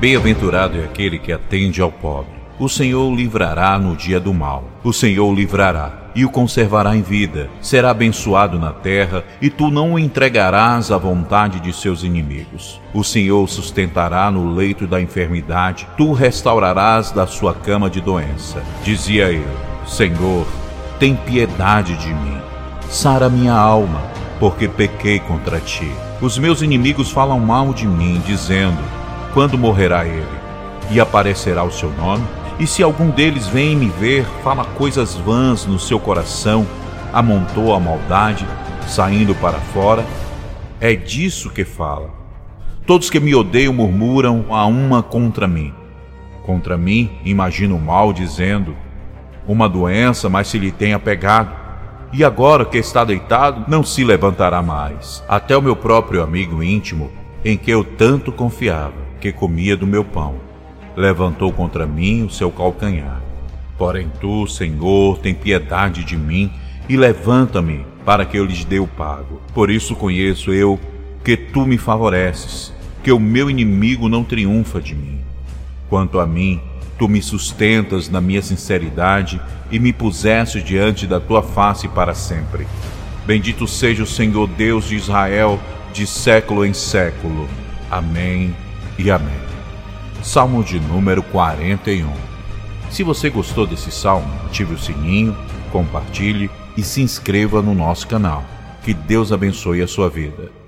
Bem-aventurado é aquele que atende ao pobre. O Senhor o livrará no dia do mal. O Senhor o livrará e o conservará em vida. Será abençoado na terra e tu não o entregarás à vontade de seus inimigos. O Senhor o sustentará no leito da enfermidade, tu o restaurarás da sua cama de doença. Dizia eu: Senhor, tem piedade de mim. Sara minha alma, porque pequei contra ti. Os meus inimigos falam mal de mim, dizendo: Quando morrerá ele? E aparecerá o seu nome? E se algum deles vem me ver, fala coisas vãs no seu coração, amontou a maldade, saindo para fora, é disso que fala. Todos que me odeiam murmuram a uma contra mim. Contra mim imagino mal, dizendo: Uma doença, mas se lhe tenha pegado. E agora que está deitado, não se levantará mais. Até o meu próprio amigo íntimo, em que eu tanto confiava, que comia do meu pão levantou contra mim o seu calcanhar. Porém, tu, Senhor, tem piedade de mim e levanta-me para que eu lhes dê o pago. Por isso conheço eu que tu me favoreces, que o meu inimigo não triunfa de mim. Quanto a mim, tu me sustentas na minha sinceridade e me puseste diante da tua face para sempre. Bendito seja o Senhor Deus de Israel, de século em século. Amém e amém. Salmo de número 41. Se você gostou desse salmo, ative o sininho, compartilhe e se inscreva no nosso canal. Que Deus abençoe a sua vida.